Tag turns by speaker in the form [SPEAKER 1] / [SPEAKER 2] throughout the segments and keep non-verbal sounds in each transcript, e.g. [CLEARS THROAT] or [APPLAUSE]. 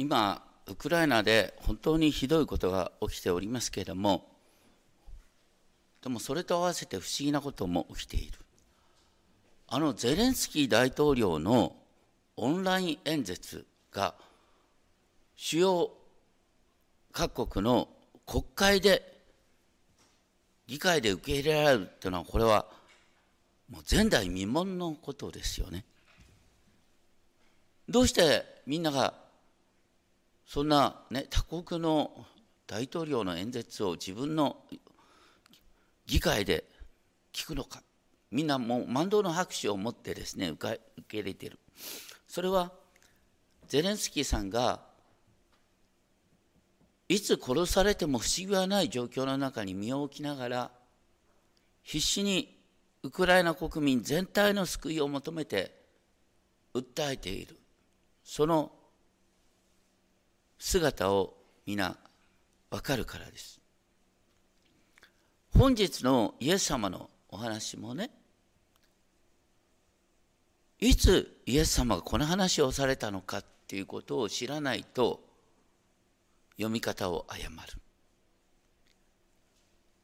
[SPEAKER 1] 今ウクライナで本当にひどいことが起きておりますけれどもでもそれと合わせて不思議なことも起きているあのゼレンスキー大統領のオンライン演説が主要各国の国会で議会で受け入れられるっていうのはこれはもう前代未聞のことですよね。どうしてみんながそんな、ね、他国の大統領の演説を自分の議会で聞くのか。みんなもう万能の拍手を持ってですね受け入れている。それはゼレンスキーさんがいつ殺されても不思議はない状況の中に身を置きながら必死にウクライナ国民全体の救いを求めて訴えている。その姿を皆わかるからです。本日のイエス様のお話もねいつイエス様がこの話をされたのかっていうことを知らないと読み方を誤る。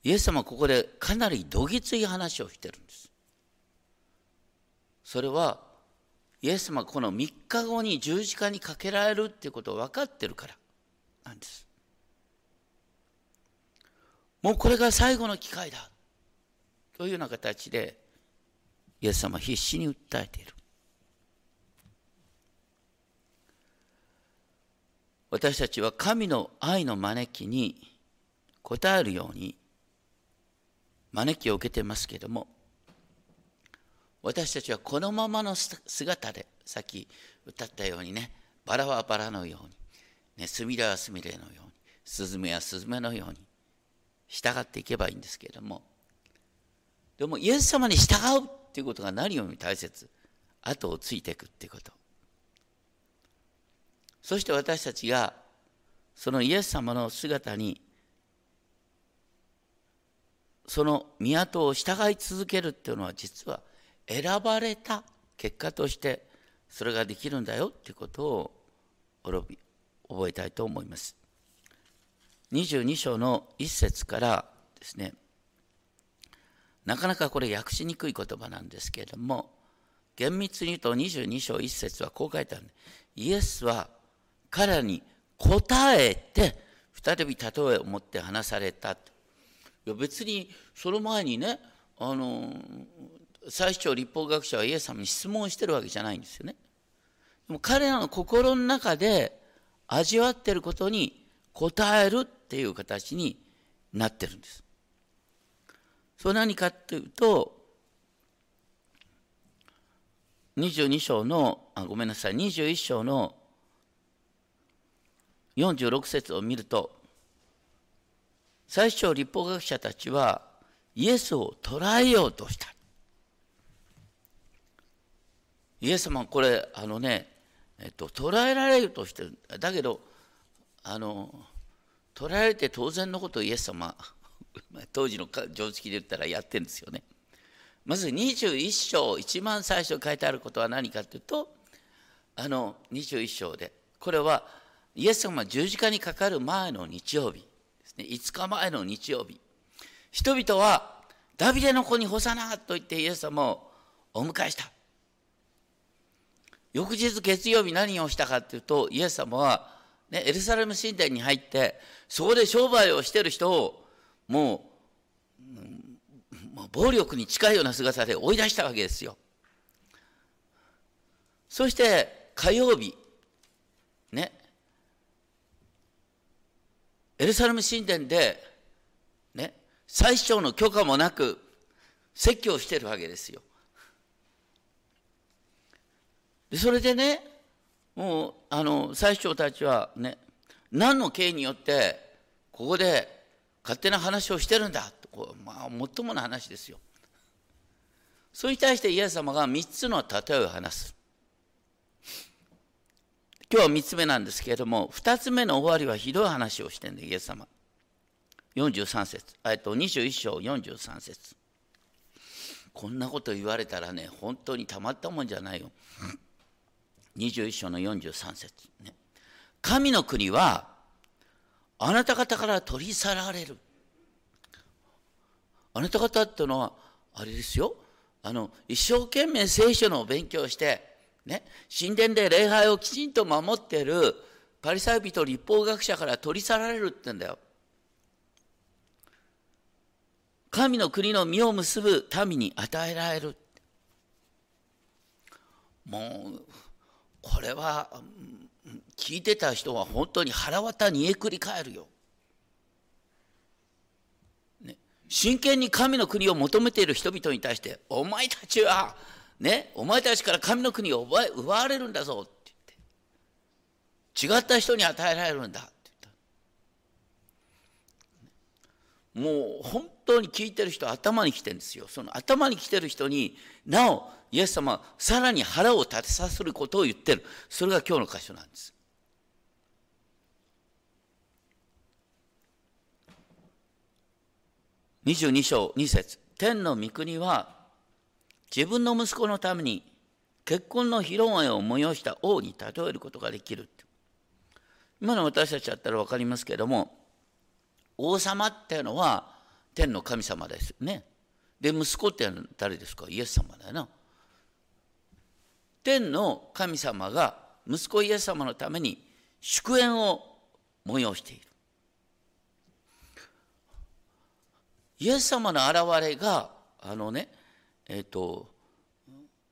[SPEAKER 1] イエス様はここでかなりどぎつい話をしてるんです。それはイエス様この3日後に十字架にかけられるっていうことを分かってるから。なんです。もうこれが最後の機会だ。というような形でイエス様は必死に訴えている。私たちは神の愛の招きに応えるように招きを受けてますけれども私たちはこのままの姿でさっき歌ったようにねバラはバラのように、ね、スミレはスミレのようにスズメはスズメのように従っていけばいいんですけれども。でもイエス様に従うっていうことが何よりも大切。後をついていくっていうこと。そして私たちがそのイエス様の姿にその港を従い続けるっていうのは実は選ばれた結果としてそれができるんだよっていうことを覚えたいと思います。22章の一節からですね。なかなかこれ訳しにくい言葉なんですけれども厳密に言うと22章一節はこう書いてある。イエスは彼に答えて再び例えを持って話された。いや別にその前にねあの最長立法学者はイエス様に質問してるわけじゃないんですよね。でも彼らの心の中で味わってることに答えるっていう形になってるんです。それ何かっていうと22章のあごめんなさい21章の46節を見ると最初立法学者たちはイエスを捕らえようとしたイエス様これあのね、えっと、捕らえられるとしてるだけどあの捕らえられて当然のことをイエス様 [LAUGHS] 当時の常識で言ったらやってるんですよね。まず21章一番最初書いてあることは何かというとあの21章でこれはイエス様十字架にかかる前の日曜日ですね、5日前の日曜日、人々はダビデの子に干さなと言ってイエス様をお迎えした。翌日月曜日何をしたかっていうと、イエス様は、ね、エルサレム神殿に入って、そこで商売をしてる人をもう、もう暴力に近いような姿で追い出したわけですよ。そして火曜日、ね、エルサレム神殿で、ね、最小の許可もなく説教してるわけですよ。でそれでね、もう、あの、最長たちはね、何の刑によって、ここで勝手な話をしてるんだと、こうまあ、もっともな話ですよ。それに対してイエス様が3つの例えを話す。今日は3つ目なんですけれども、2つ目の終わりはひどい話をしてるんで、イエス様。43節、えっと、21章43節こんなこと言われたらね、本当にたまったもんじゃないよ。21章の43節ね。神の国はあなた方から取り去られる。あなた方ってのはあれですよあの一生懸命聖書の勉強してね神殿で礼拝をきちんと守っているパリサイ人立法学者から取り去られるって言うんだよ。神の国の実を結ぶ民に与えられる。もうこれは聞いてた人は本当に腹渡煮えくり返るよ。ね、真剣に神の国を求めている人々に対して「お前たちはねお前たちから神の国を奪われるんだぞ」って言って違った人に与えられるんだって言った。もう本当に聞いてる人頭に来てるんですよ。その頭に来てる人になおイエス様はさらに腹を立てさせることを言ってる。それが今日の箇所なんです。22章2節。天の御国は自分の息子のために結婚の披露宴を催した王に例えることができる。今の私たちだったら分かりますけども王様っていうのは天の神様ですよね。で息子って誰ですか？イエス様だよな。天の神様が息子イエス様のために祝宴を催しているイエス様の現れがあのねえっ、ー、と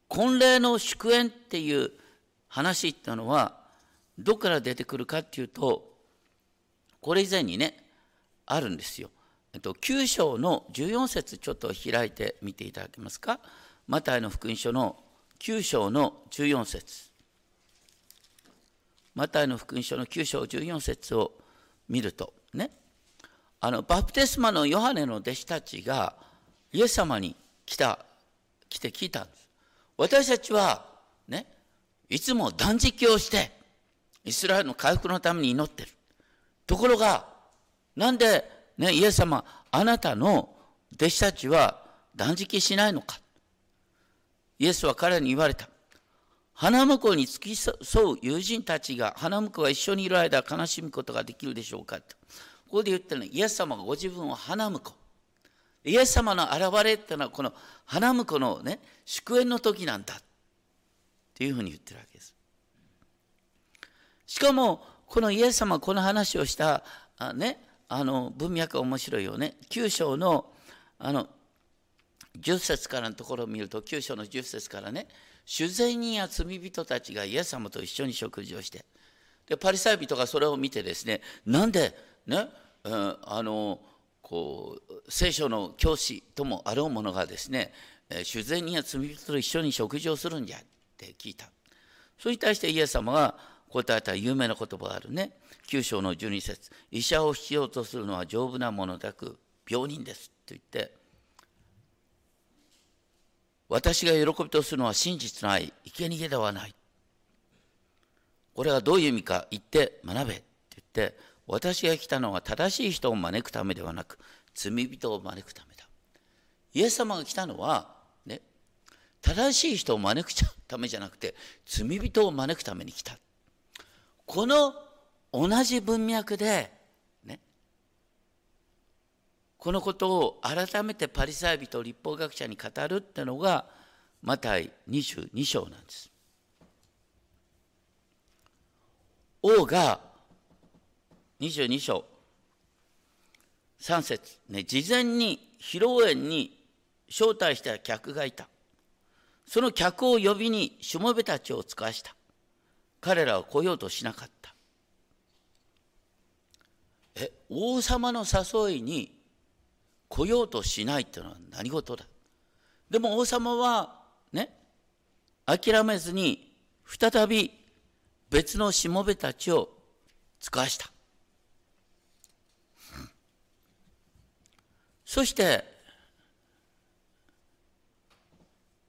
[SPEAKER 1] 婚礼の祝宴っていう話ってのはどこから出てくるかっていうとこれ以前にねあるんですよ。えっと、9章の14節ちょっと開いてみていただけますか。マタイの福音書の9章の14節。マタイの福音書の9章14節を見るとね。あのバプテスマのヨハネの弟子たちがイエス様に来た来て聞いたんです。私たちはねいつも断食をしてイスラエルの回復のために祈ってる。ところがなんで、ね、イエス様あなたの弟子たちは断食しないのか。イエスは彼に言われた。花婿に付き添う友人たちが花婿が一緒にいる間悲しむことができるでしょうか。とここで言ってるのはイエス様がご自分を花婿。イエス様の現れってのはこの花婿のね祝宴の時なんだ。っていうふうに言ってるわけです。しかもこのイエス様この話をしたあねあの文脈が面白いよね。9章のあの10節からのところを見ると9章の10節からね主税人や罪人たちがイエス様と一緒に食事をしてでパリサイ人がそれを見てですねなんでねうん、あのこう聖書の教師ともあろうものがですね主税人や罪人と一緒に食事をするんじゃって聞いた。それに対してイエス様が答えた有名な言葉があるね。9章の12節医者を必要とするのは丈夫なものなく病人です」と言って私が喜びとするのは真実ない生贄ではない。これはどういう意味か言って学べって言って私が来たのは正しい人を招くためではなく罪人を招くためだ。イエス様が来たのはね正しい人を招くためじゃなくて罪人を招くために来た。この同じ文脈でこのことを改めてパリサイ人立法学者に語るってのがマタイ22章なんです王が22章3節ね、事前に披露宴に招待した客がいた。その客を呼びにしもべたちを使わした。彼らは来ようとしなかった。え、王様の誘いに来ようとしないっていうのは何事だ？でも王様はね、諦めずに再び別のしもべたちを使わした。そして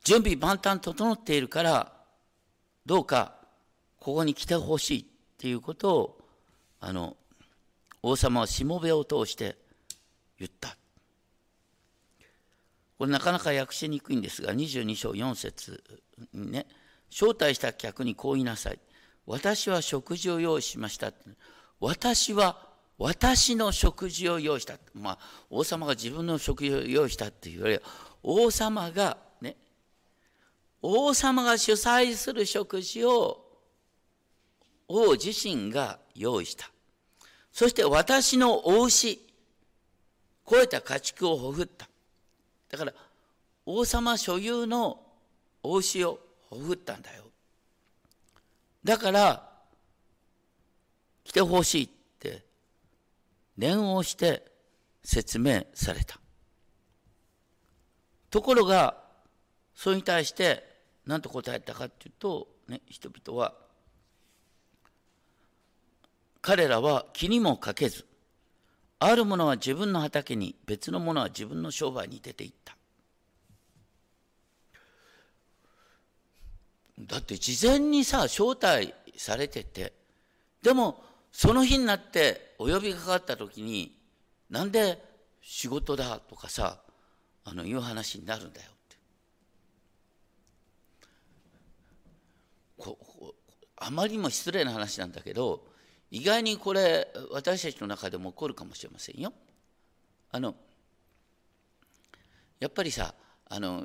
[SPEAKER 1] 準備万端整っているからどうかここに来てほしいっていうことをあの王様はしもべを通して言ったこれなかなか訳しにくいんですが22章4節にね招待した客にこう言いなさい私は食事を用意しました私は私の食事を用意した。まあ、王様が自分の食事を用意したっていうよりは、王様がね、王様が主催する食事を王自身が用意した。そして私のお牛、超えた家畜をほふった。だから、王様所有のお牛をほふったんだよ。だから、来てほしいって念をして説明された。ところが、それに対して何と答えたかっていうと、ね、人々は、彼らは気にもかけず、ある者は自分の畑に、別の者は自分の商売に出て行った。だって事前にさ、招待されてて、でもその日になってお呼びかかった時になんで仕事だとかさあのいう話になるんだよってこあまりにも失礼な話なんだけど意外にこれ私たちの中でも起こるかもしれませんよ。あのやっぱりさあの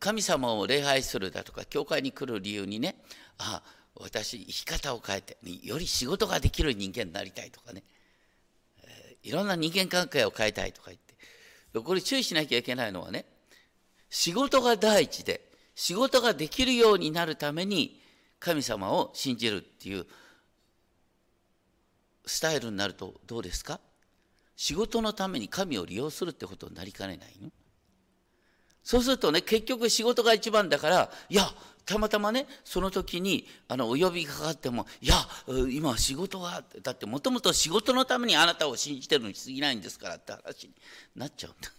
[SPEAKER 1] 神様を礼拝するだとか教会に来る理由にねあ私生き方を変えてより仕事ができる人間になりたいとかね、え、いろんな人間関係を変えたいとか言ってこれ注意しなきゃいけないのはね仕事が第一で仕事ができるようになるために神様を信じるっていうスタイルになるとどうですか？仕事のために神を利用するってことになりかねないの？そうするとね結局仕事が一番だからいやたまたまねその時にあのお呼びかかってもいや今は仕事がだってもともと仕事のためにあなたを信じてるに過ぎないんですからって話になっちゃうんだ。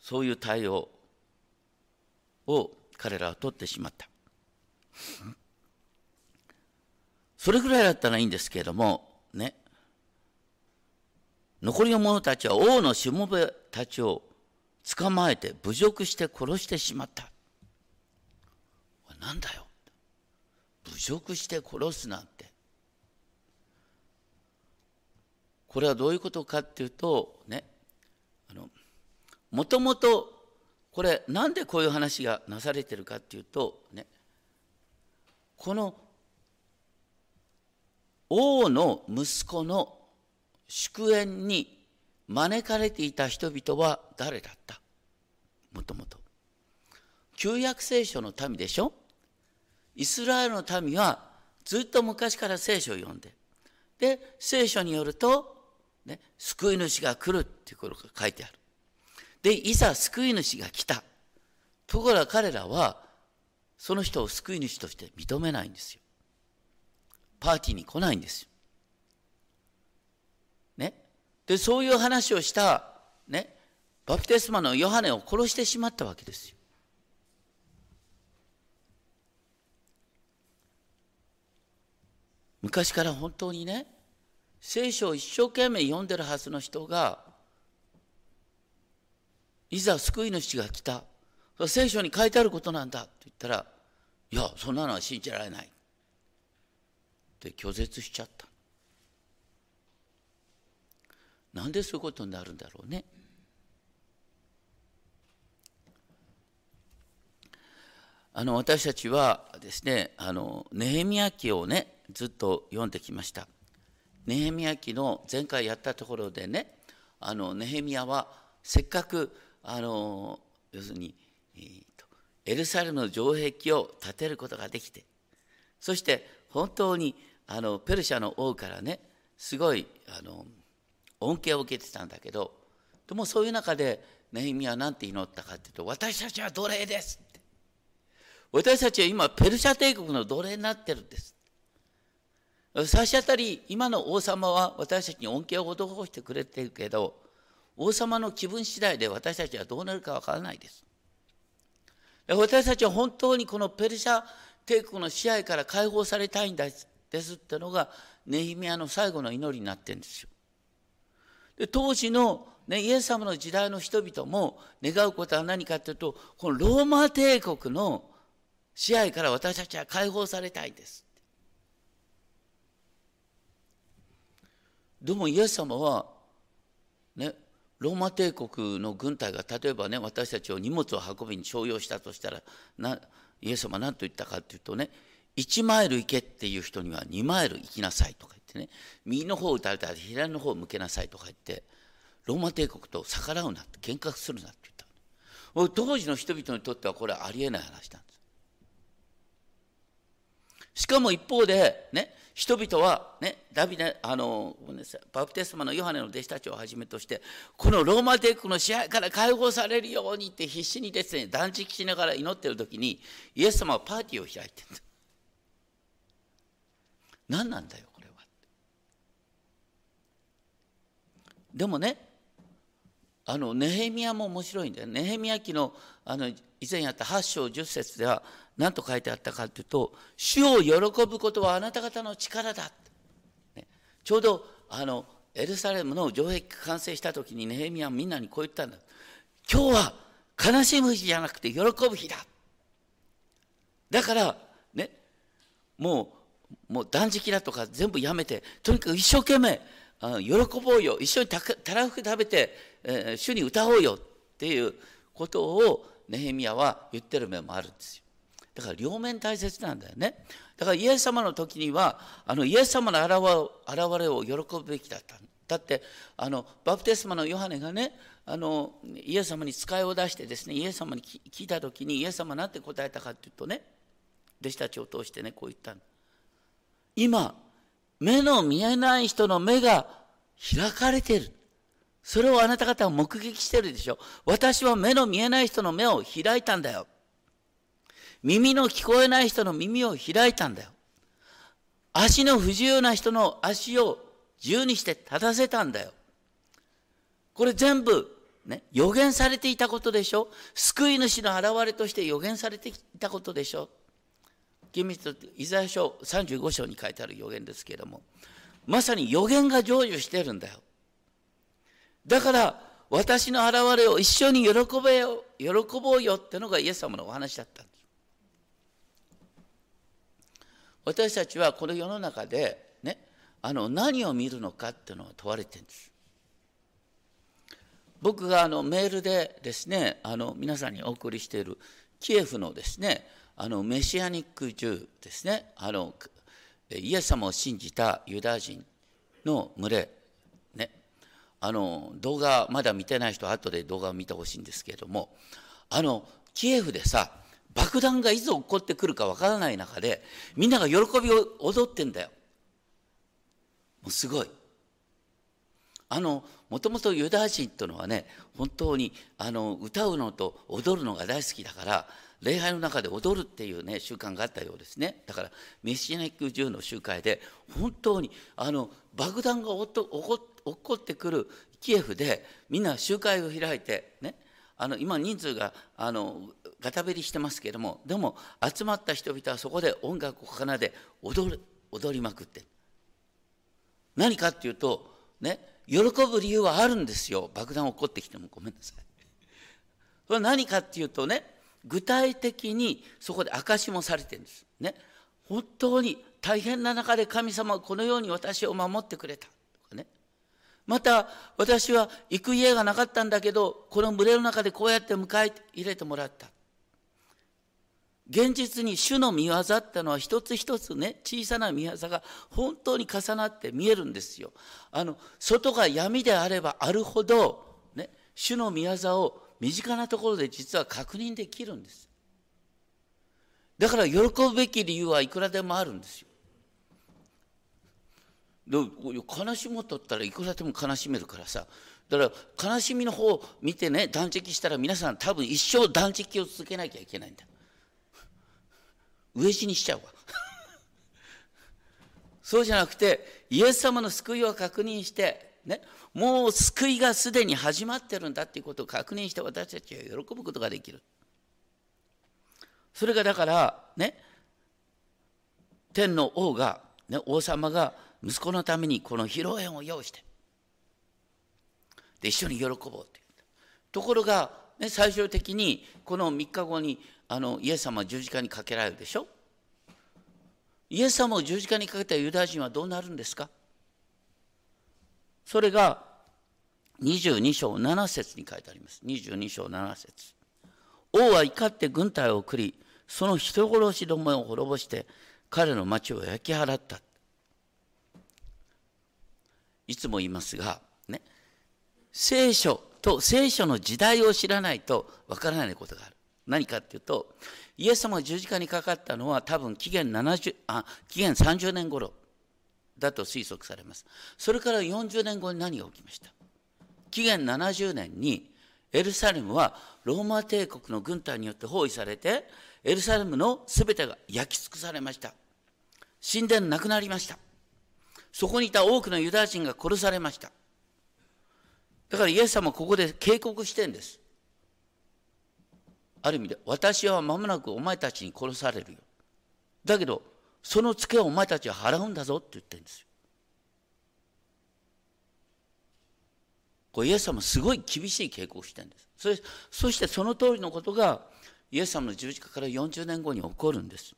[SPEAKER 1] そういう対応を彼らは取ってしまった。それぐらいだったらいいんですけれどもね残りの者たちは王のしもべたちを捕まえて侮辱して殺してしまった。なんだよ。侮辱して殺すなんて。これはどういうことかっていうと、ね、あの、もともと、これ、なんでこういう話がなされてるかっていうと、ね、この王の息子の祝宴に招かれていた人々は誰だった？もともと。旧約聖書の民でしょ？イスラエルの民はずっと昔から聖書を読んで、で、聖書によると、ね、救い主が来るっていうことが書いてある。で、いざ救い主が来た。ところが彼らは、その人を救い主として認めないんですよ。パーティーに来ないんですよ。ね？でそういう話をしたね？バプテスマのヨハネを殺してしまったわけですよ。昔から本当にね聖書を一生懸命読んでるはずの人がいざ救い主が来た聖書に書いてあることなんだって言ったらいやそんなのは信じられないって拒絶しちゃったなんでそういうことになるんだろうね。あの私たちはですねあのネヘミヤ記をねずっと読んできました。ネヘミヤ記の前回やったところでねあのネヘミヤはせっかくあの要するに、えーと、エルサレムの城壁を建てることができてそして本当にあのペルシャの王からねすごいあの恩恵を受けてたんだけどでもそういう中でネヒミは何て祈ったかっていうと私たちは奴隷ですって私たちは今ペルシャ帝国の奴隷になってるんです差し当たり今の王様は私たちに恩恵を施してくれてるけど王様の気分次第で私たちはどうなるかわからないです私たちは本当にこのペルシャ帝国の支配から解放されたいんですですってのがネヒミヤの最後の祈りになってるんですよ。で当時の、ね、イエス様の時代の人々も願うことは何かというとこのローマ帝国の支配から私たちは解放されたいです。でもイエス様はねローマ帝国の軍隊が例えばね私たちを荷物を運びに徴用したとしたらなイエス様は何と言ったかっていうとね1マイル行けっていう人には2マイル行きなさいとか言ってね。右の方を打たれたら左の方を向けなさいとか言ってローマ帝国と逆らうなって喧嘩するなって言った当時の人々にとってはこれはありえない話なんです。しかも一方でね人々はね、ダビデ、あの、バプテスマのヨハネの弟子たちをはじめとして、このローマ帝国の支配から解放されるようにって必死にですね、断食しながら祈ってる時に、イエス様はパーティーを開いてるんです何なんだよ、これは。でもね、あのネヘミヤも面白いんだよ。ネヘミヤ記のあの以前やった8章10節では何と書いてあったかというと「主を喜ぶことはあなた方の力だ」ね、ちょうどあのエルサレムの城壁完成した時にネヘミヤはみんなにこう言ったんだ。今日は悲しむ日じゃなくて喜ぶ日だ。だからね。もうもう断食だとか全部やめてとにかく一生懸命喜ぼうよ。一緒にたらふく食べて、えー、主に歌おうよっていうことをネヘミヤは言ってる面もあるんですよ。だから両面大切なんだよね。だからイエス様の時にはあのイエス様の現れを喜ぶべきだっただ。ってあのバプテスマのヨハネがねあのイエス様に使いを出してですねイエス様に聞いた時にイエス様は何て答えたかっていうとね弟子たちを通してねこう言ったの。今目の見えない人の目が開かれている。それをあなた方は目撃してるでしょ。私は目の見えない人の目を開いたんだよ。耳の聞こえない人の耳を開いたんだよ。足の不自由な人の足を自由にして立たせたんだよ。これ全部、ね、予言されていたことでしょ。救い主の現れとして予言されていたことでしょ。厳密とイザヤ書35章に書いてある予言ですけれども、まさに予言が成就してるんだよ。だから、私の現れを一緒に喜べよ、喜ぼうよってのがイエス様のお話だったんです。私たちはこの世の中でねあの何を見るのかっていうのを問われてるんです僕があのメールでですねあの皆さんにお送りしているキエフのですねあのメシアニック銃ですねあのイエス様を信じたユダヤ人の群れねあの動画まだ見てない人は後で動画を見てほしいんですけれどもあのキエフでさ爆弾がいつ起こってくるかわからない中でみんなが喜びを踊ってんだよ。もうすごい。あのもともとユダヤ人っていうのはね本当にあの歌うのと踊るのが大好きだから礼拝の中で踊るっていうね習慣があったようですね。だからメシナック銃の集会で本当にあの爆弾が起こってくるキエフでみんな集会を開いてね。あの今人数があのガタベリしてますけれどもでも集まった人々はそこで音楽を奏で踊る踊りまくって。何かっていうとね喜ぶ理由はあるんですよ。爆弾起こってきてもごめんなさい。それは何かっていうとね具体的にそこで証しもされてるんです。ね。本当に大変な中で神様はこのように私を守ってくれたとかね。また私は行く家がなかったんだけどこの群れの中でこうやって迎え入れてもらった。現実に主の見業ってのは一つ一つね小さな見業が本当に重なって見えるんですよ。あの外が闇であればあるほど、ね、主の見業を身近なところで実は確認できるんです。だから喜ぶべき理由はいくらでもあるんですよ。で悲しむとったらいくらでも悲しめるからさ。だから悲しみの方を見てね断食したら皆さん多分一生断食を続けなきゃいけないんだ。飢え死にしちゃうわ。[LAUGHS] そうじゃなくてイエス様の救いを確認してね。もう救いがすでに始まってるんだっていうことを確認して私たちは喜ぶことができる。それがだからね。天の王が、ね、王様が息子のためにこの披露宴を用意して。で一緒に喜ぼうってところが、ね、最終的にこの3日後にあのイエス様十字架にかけられるでしょ？イエス様を十字架にかけたユダヤ人はどうなるんですか？それが22章7節に書いてあります。22章7節王は怒って軍隊を送り、その人殺しどもを滅ぼして彼の町を焼き払った。いつも言いますが、ね、聖書と聖書の時代を知らないとわからないことがある。何かっていうと、イエス様が十字架にかかったのは多分紀元70あ紀元30年頃だと推測されます。それから40年後に何が起きました？紀元70年にエルサレムはローマ帝国の軍隊によって包囲されてエルサレムの全てが焼き尽くされました。神殿なくなりました。そこにいた多くのユダヤ人が殺されました。だからイエス様はここで警告してんです。ある意味で私は間もなくお前たちに殺されるよ。だけどそのツケをお前たちは払うんだぞって言ってるんですよ。これイエス様すごい厳しい傾向をしてるんです。それそしてその通りのことがイエス様の十字架から40年後に起こるんです。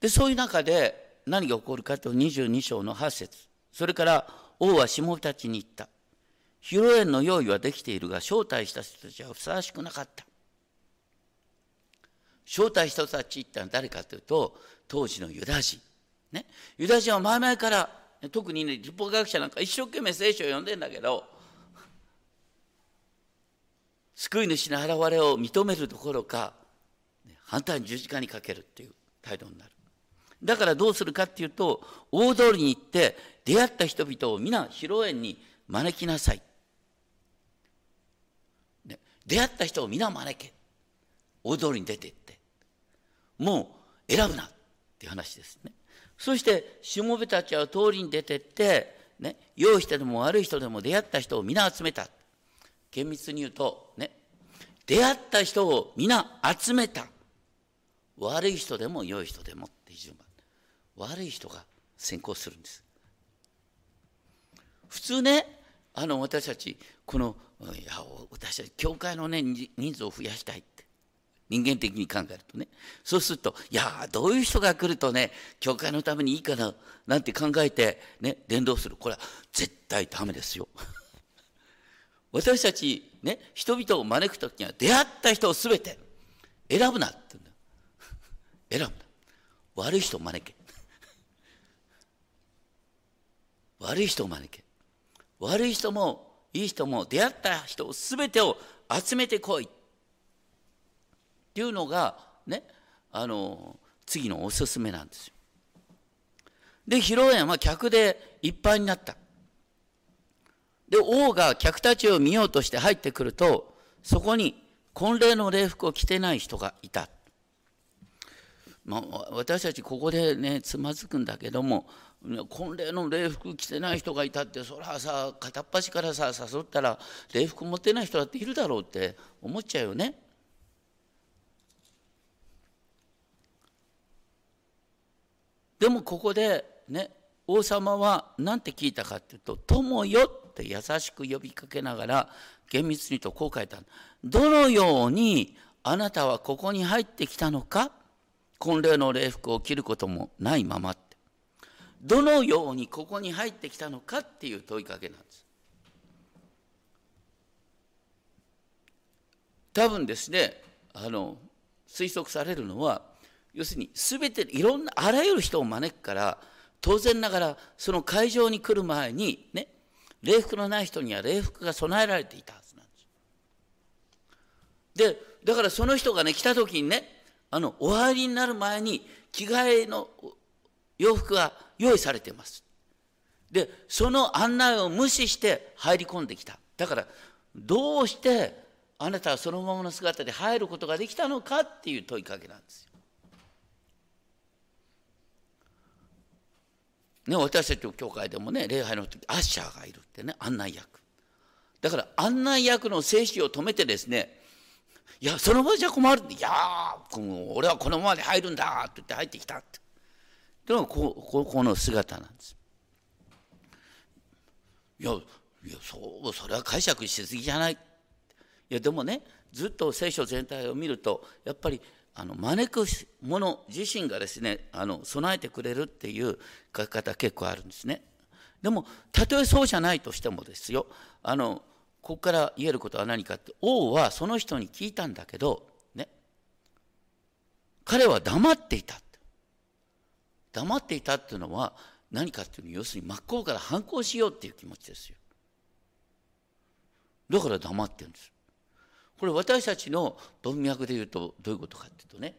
[SPEAKER 1] でそういう中で何が起こるかと22章の8節。それから王は下たちに言った。披露宴の用意はできているが招待した人たちはふさわしくなかった。招待した人たちってのは誰かというと当時のユダヤ人。ね。ユダヤ人は前々から特にね立法学者なんか一生懸命聖書を読んでんだけど救い主の現れを認めるどころか反対に十字架にかけるっていう態度になる。だからどうするかっていうと大通りに行って出会った人々を皆披露宴に招きなさい、ね、出会った人を皆招け。大通りに出て行って。もう選ぶなっていう話ですねそしてしもべたちは通りに出てって、ね、良い人でも悪い人でも出会った人を皆集めた。厳密に言うと、ね、出会った人を皆集めた。悪い人でも良い人でもっていう順番。悪い人が先行するんです。普通ね、あの私たち、この、いや私たち、教会のね、人数を増やしたいって。人間的に考えるとね。そうすると、いやどういう人が来るとね、教会のためにいいかな、なんて考えて、ね、伝道する。これは絶対ダメですよ。[LAUGHS] 私たち、ね、人々を招くときには、出会った人をすべて選ぶなって言うんだ。[LAUGHS] 選ぶな。悪い人を招け。[LAUGHS] 悪い人を招け。悪い人も、いい人も、出会った人をすべてを集めてこい。っていうのがねあの次のおすすめなんですよ。で披露宴は客でいっぱいになった。で王が客たちを見ようとして入ってくるとそこに婚礼の礼服を着てない人がいた。まあ、私たちここでねつまずくんだけども婚礼の礼服着てない人がいたってそれはさ片っ端からさ誘ったら礼服持ってない人だっているだろうって思っちゃうよね。でもここでね王様は何て聞いたかっていうと「友よ」って優しく呼びかけながら厳密にとこう書いたどのようにあなたはここに入ってきたのか婚礼の礼服を着ることもないままってどのようにここに入ってきたのか？っていう問いかけなんです。多分ですねあの推測されるのは要するに全ていろんなあらゆる人を招くから当然ながらその会場に来る前にね礼服のない人には礼服が備えられていたはずなんです。でだからその人がね来た時にねあのお入りになる前に着替えの洋服が用意されてます。でその案内を無視して入り込んできた。だからどうしてあなたはそのままの姿で入ることができたのかっていう問いかけなんですよ。ね、私たちの教会でもね礼拝の時アッシャーがいるってね案内役。だから案内役の静止を止めてですねいやその場じゃ困る。いや俺はこのままで入るんだって言って入ってきたって。でもこここの姿なんです。いやいやそうそれは解釈しすぎじゃない。いやでもねずっと聖書全体を見るとやっぱりあの招く者自身がですねあの備えてくれるっていう書き方結構あるんですね。でもたとえそうじゃないとしてもですよあのここから言えることは何かって王はその人に聞いたんだけどね彼は黙っていた黙っていたっていうのは何かっていうの要するに真っ向から反抗しようっていう気持ちですよ。だから黙ってるんです。これ私たちの文脈で言うとどういうことかっていうとね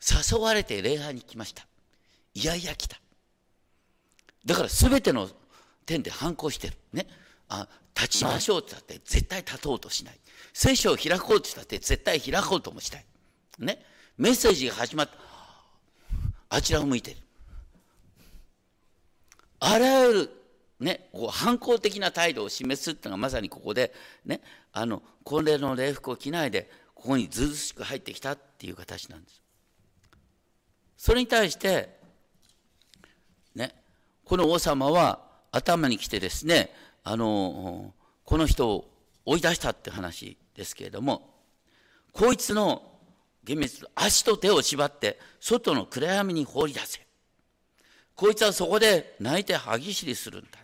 [SPEAKER 1] 誘われて礼拝に来ました。いやいや来た。だから全ての点で反抗してる。ね。あ立ちましょうって言ったって絶対立とうとしない。聖書を開こうって言ったって絶対開こうともしたい。ね。メッセージが始まった。あちらを向いてる。あらゆるね、こう反抗的な態度を示すっていうのがまさにここで、ね、あの婚礼の礼服を着ないでここにずうずしく入ってきたっていう形なんです。それに対して、ね、この王様は頭に来てですねあのこの人を追い出したって話ですけれどもこいつの厳密足と手を縛って外の暗闇に放り出せこいつはそこで泣いて歯ぎしりするんだ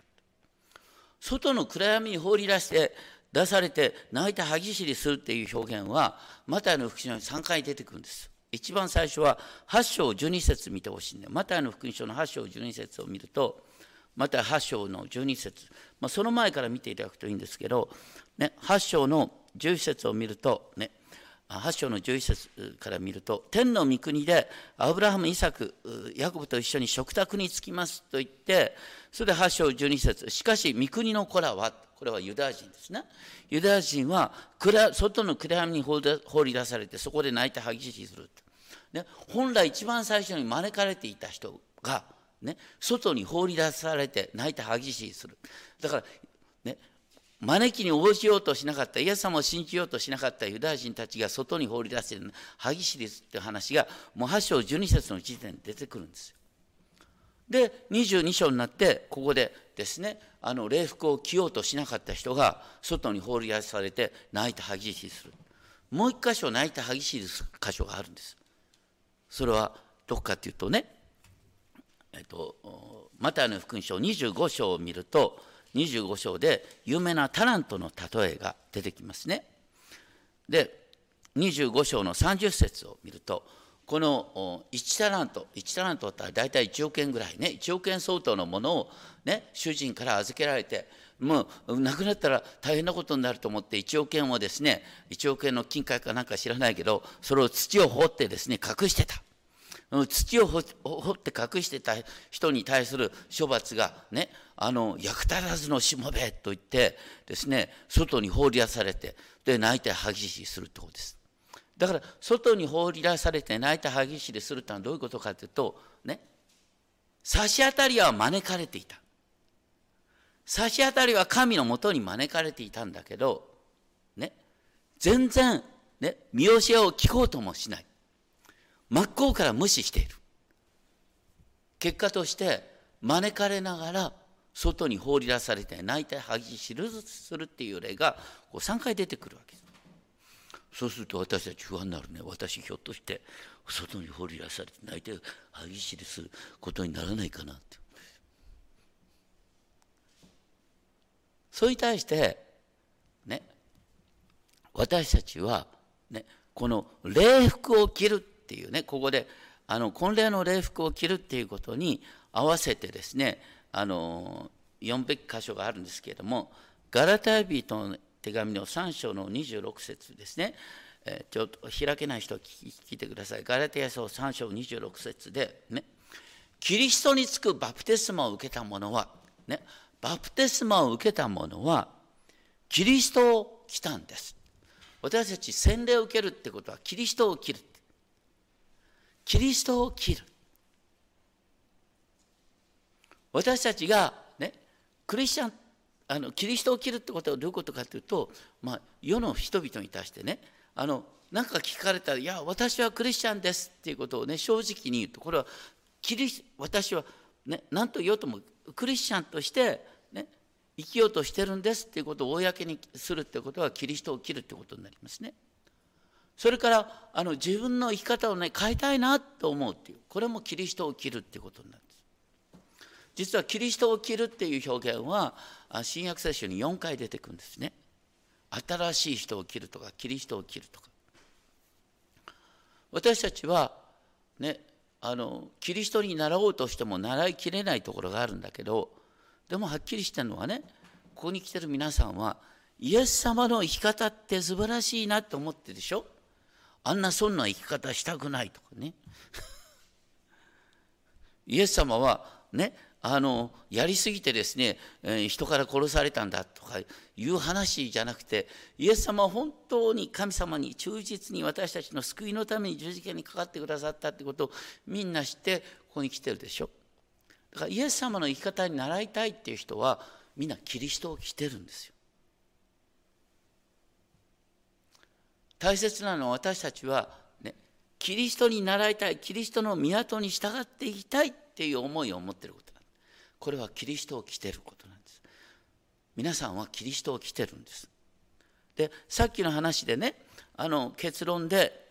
[SPEAKER 1] 外の暗闇に放り出して出されて泣いて歯ぎしりするっていう表現はマタイの福音書に3回出てくるんです。一番最初は8章12節見てほしいんでマタイの福音書の8章12節を見るとまた8章の12節、まあ、その前から見ていただくといいんですけど、ね、8章の11節を見るとね8章の11節から見ると天の御国でアブラハムイサクヤコブと一緒に食卓に着きますと言ってそれで8章12節しかし御国の子らはこれはユダヤ人ですね。ユダヤ人は外の暗闇に放り出されてそこで泣いて激しいする、ね、本来一番最初に招かれていた人が、ね、外に放り出されて泣いて激しいする。だから、ね、招きに応じようとしなかったイエス様を信じようとしなかったユダヤ人たちが外に放り出している歯ぎしりっていう話がもう8章12節の時点で出てくるんですよ。で22章になってここでですねあの礼服を着ようとしなかった人が外に放り出されて泣いて歯ぎしりするもう一箇所泣いて歯ぎしりする箇所があるんですそれはどこかっていうとねえっとマタイの福音書25章を見ると25章で有名なタラントの例えが出てきますね。で25章の30節を見るとこの1タラント1タラントって大体1億円ぐらいね1億円相当のものをね主人から預けられてもう亡くなったら大変なことになると思って1億円をですね1億円の金塊かなんか知らないけどそれを土を掘ってですね隠してた。土を掘って隠してた人に対する処罰がねあの役立たずのしもべと言ってですね外に放り出されてで泣いて歯ぎしりするってことです。だから外に放り出されて泣いて歯ぎしりするってのはどういうことかというとね差し当たりは招かれていた。差し当たりは神のもとに招かれていたんだけどね全然ね見教えを聞こうともしない。真っ向から無視している。結果として招かれながら外に放り出されて泣いて恥しるするっていう例がこう3回出てくるわけです。そうすると私たち不安になるね。私ひょっとして外に放り出されて泣いて歯ぎしりすることにならないかなって。それに対してね私たちはねこの礼服を着るていうねここであの婚礼の礼服を着るっていうことに合わせてですねあの読むべき箇所があるんですけれどもガラタヤ人の手紙の3章の26節ですね、えー、ちょっと開けない人聞いてください。ガラタヤ書3章26節でね。キリストにつくバプテスマを受けた者はねバプテスマを受けた者はキリストを来たんです。私たち洗礼を受けるってことはキリストを切る。キリストを切る私たちがねクリスチャンあのキリストを切るってことはどういうことかというと、まあ、世の人々に対してねあの何か聞かれたら「いや私はクリスチャンです」っていうことをね正直に言うとこれはキリ私はね何と言おうともクリスチャンとして、ね、生きようとしてるんですっていうことを公にするってことはキリストを切るってことになりますね。それからあの自分の生き方をね変えたいなと思うっていうこれもキリストを切るっていうことなんです。実はキリストを切るっていう表現は新約聖書に4回出てくるんですね。新しい人を切るとかキリストを切るとか。私たちはねあのキリストに習おうとしても習いきれないところがあるんだけどでもはっきりしてるのはねここに来てる皆さんはイエス様の生き方って素晴らしいなって思ってるでしょ？あんなそんな生き方したくないとかね [LAUGHS] イエス様はねあのやりすぎてですね、え、人から殺されたんだとかいう話じゃなくてイエス様は本当に神様に忠実に私たちの救いのために十字架にかかってくださったってことをみんな知ってここに来てるでしょだからイエス様の生き方に習いたいっていう人はみんなキリストを着てるんですよ。大切なのは私たちは、ね、キリストに習いたいキリストの港に従っていきたいっていう思いを持ってること。なんこれはキリストを着てることなんです。皆さんはキリストを着てるんです。でさっきの話でねあの結論で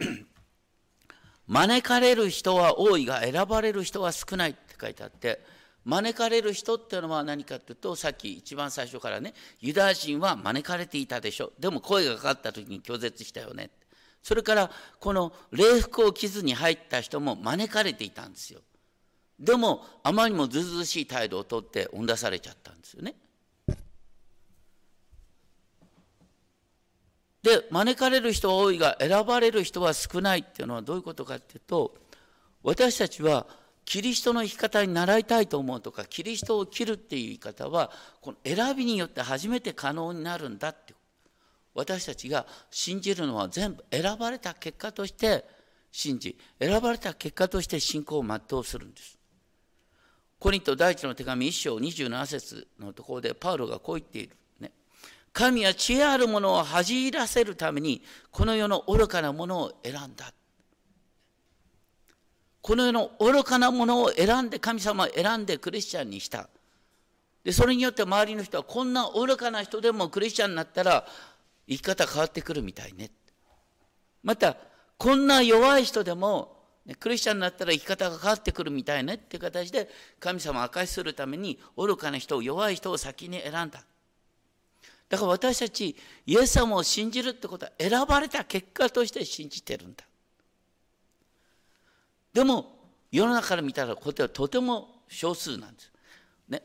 [SPEAKER 1] [CLEARS THROAT] 招かれる人は多いが選ばれる人は少ないって書いてあって招かれる人っていうのは何かっていうとさっき一番最初からねユダヤ人は招かれていたでしょ。でも声がかかった時に拒絶したよねそれからこの礼服を着ずに入った人も招かれていたんですよ。でもあまりにもずうずうしい態度をとって追ん出されちゃったんですよね。で招かれる人は多いが選ばれる人は少ないっていうのはどういうことかっていうと私たちはキリストの生き方に習いたいと思うとかキリストを切るっていう言い方はこの選びによって初めて可能になるんだって私たちが信じるのは全部選ばれた結果として信じ選ばれた結果として信仰を全うするんです。コリント第一の手紙1章27節のところでパウロがこう言っている。ね、神は知恵あるものを恥じらせるためにこの世の愚かなものを選んだ。この世の愚かなものを選んで神様を選んでクリスチャンにした。でそれによって周りの人はこんな愚かな人でもクリスチャンになったら生き方変わってくるみたいね。またこんな弱い人でもクリスチャンになったら生き方が変わってくるみたいね。っていう形で神様を明かしするために愚かな人を弱い人を先に選んだ。だから私たちイエス様を信じるってことは選ばれた結果として信じてるんだ。でも世の中から見たらこれはとても少数なんです。ね、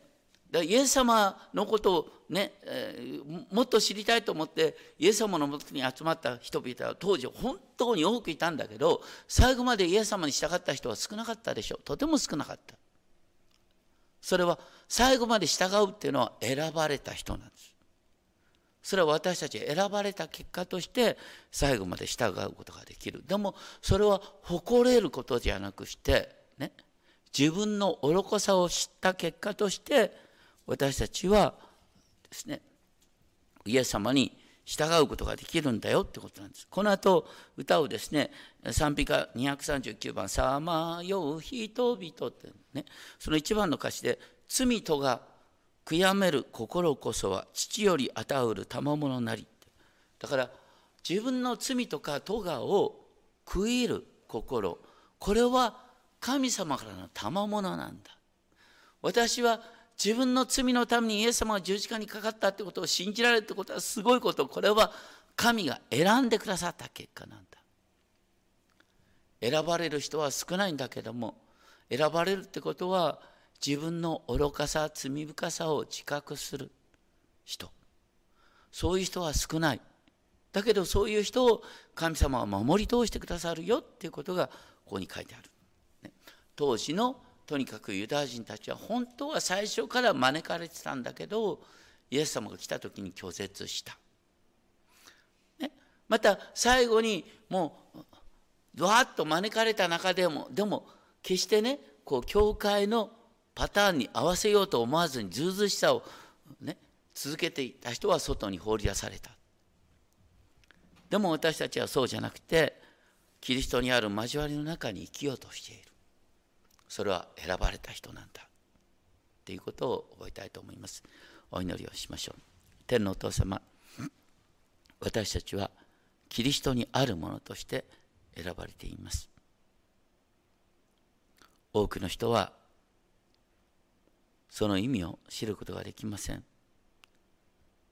[SPEAKER 1] だイエス様のことをね、えー、もっと知りたいと思ってイエス様のもとに集まった人々は当時本当に多くいたんだけど最後までイエス様に従った人は少なかったでしょう。とても少なかった。それは最後まで従うっていうのは選ばれた人なんです。それは私たち選ばれた結果として最後まで従うことができるでもそれは誇れることじゃなくしてね自分の愚かさを知った結果として私たちはですねイエス様に従うことができるんだよってことなんです。この後歌うですね賛美歌239番「さまよう人々」ってねその一番の歌詞で「罪とが悔やめる心こそは父より与うる賜物なり。だから自分の罪とか咎を悔いる心。これは神様からの賜物なんだ。私は自分の罪のためにイエス様が十字架にかかったってことを信じられるってことはすごいこと。これは神が選んでくださった結果なんだ。選ばれる人は少ないんだけども選ばれるってことは自分の愚かさ罪深さを自覚する人。そういう人は少ない。だけどそういう人を神様は守り通してくださるよっていうことがここに書いてある、ね、当時のとにかくユダヤ人たちは本当は最初から招かれてたんだけどイエス様が来た時に拒絶した、ね、また最後にもうわっと招かれた中でもでも決してねこう教会のパターンに合わせようと思わずにずうずしさを、ね、続けていた人は外に放り出された。でも私たちはそうじゃなくてキリストにある交わりの中に生きようとしている。それは選ばれた人なんだ。っていうことを覚えたいと思います。お祈りをしましょう。天のお父様私たちはキリストにあるものとして選ばれています。多くの人はその意味を知ることができません。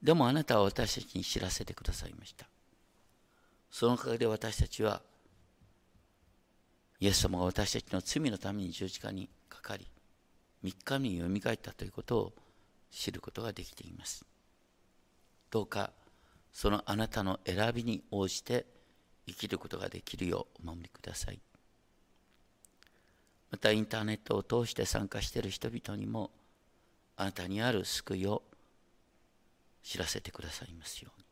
[SPEAKER 1] でもあなたは私たちに知らせてくださいました。そのおかげで私たちはイエス様が私たちの罪のために十字架にかかり3日目によみがえったということを知ることができています。どうかそのあなたの選びに応じて生きることができるようお守りください。またインターネットを通して参加している人々にもあなたにある救いを知らせてくださいますように。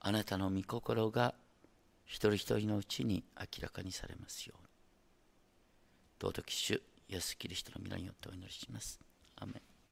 [SPEAKER 1] あなたの御心が一人一人のうちに明らかにされますように。尊き主イエス・キリストの皆によってお祈りします。アメ